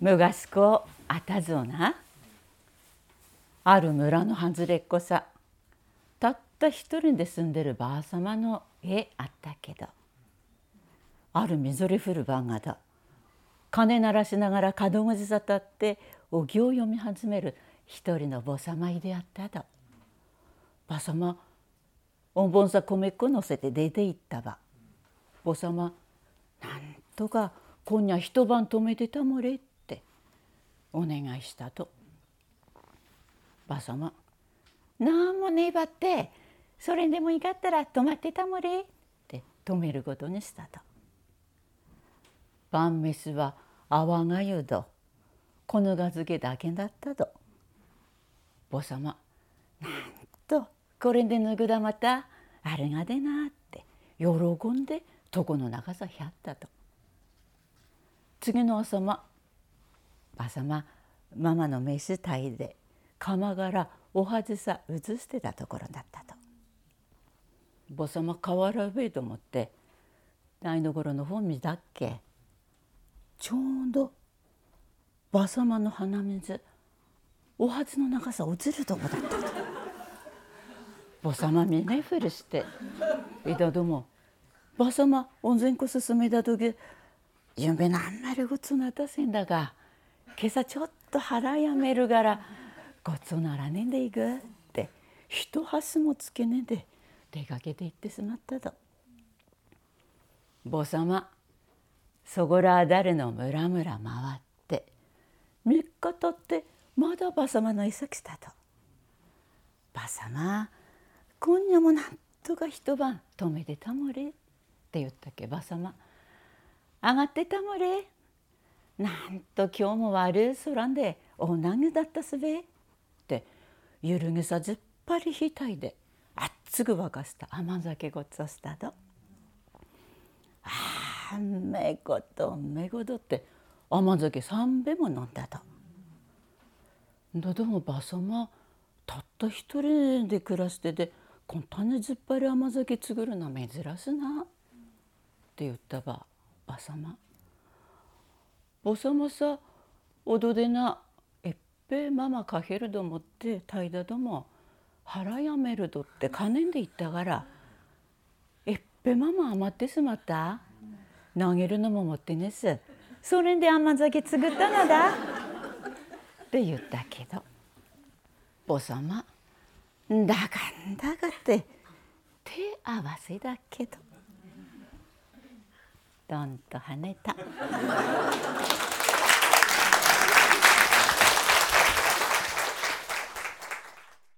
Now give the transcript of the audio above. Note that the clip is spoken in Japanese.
昔子あたぞな。ある村の外れっこさ。たった一人で住んでるばあさまの家あったけど。あるみぞれ降る晩がだ鐘鳴らしながら門口さたってお経を読み始める一人の坊様いであっただ。ばさまおんぼんさ米粉乗せて出て行ったば。坊様なんとか今夜一晩泊めてたもれって。お願いしたと。ばさまなんもねばってそれでもいかったら泊まってたもれって泊めることにしたと。晩飯はあわがゆどこのが漬けだけだったと。坊様なんとこれでぬぐだまたあれがでなって喜んで床の中さひゃったと。次の朝まばさまママの飯炊いで釜からおはずさ移してたところだったと。ぼさま変わらべえと思って台所の本見だっけちょうどばさまの鼻水おはずの長さ映るとこだったと。ぼさま見ねふりして「いだどもばさま温泉こ進めた時夢なんまりごつなたせんだが今朝ちょっと腹やめるからごつならねんでいく」って一箸もつけねえで出かけて行ってしまったと。坊様そごらあだれの村々回って3日経ってまだばさまのいさきたと。ばさま今夜もなんとか一晩泊めてたもれって言ったっけばさま上がってたもれなんと今日も悪い空でおなぐだったすべ？ってゆるぐさずっぱりひたいであっつぐ沸かした甘酒ごっつしたと。ああめことめことって甘酒三杯も飲んだと。だでもばさまたった一人で暮らしててこん種ずっぱり甘酒作るの珍しなって言ったばばさま。ぼさまさおどでなえっぺママかけると思ってたいだども腹やめるとってかねんで言ったからえっぺママ余ってしまった？投げるのも持ってねす。それで甘酒作ったのだ？って言ったけどぼさまだかんだかって手合わせだけどどんと跳ねた。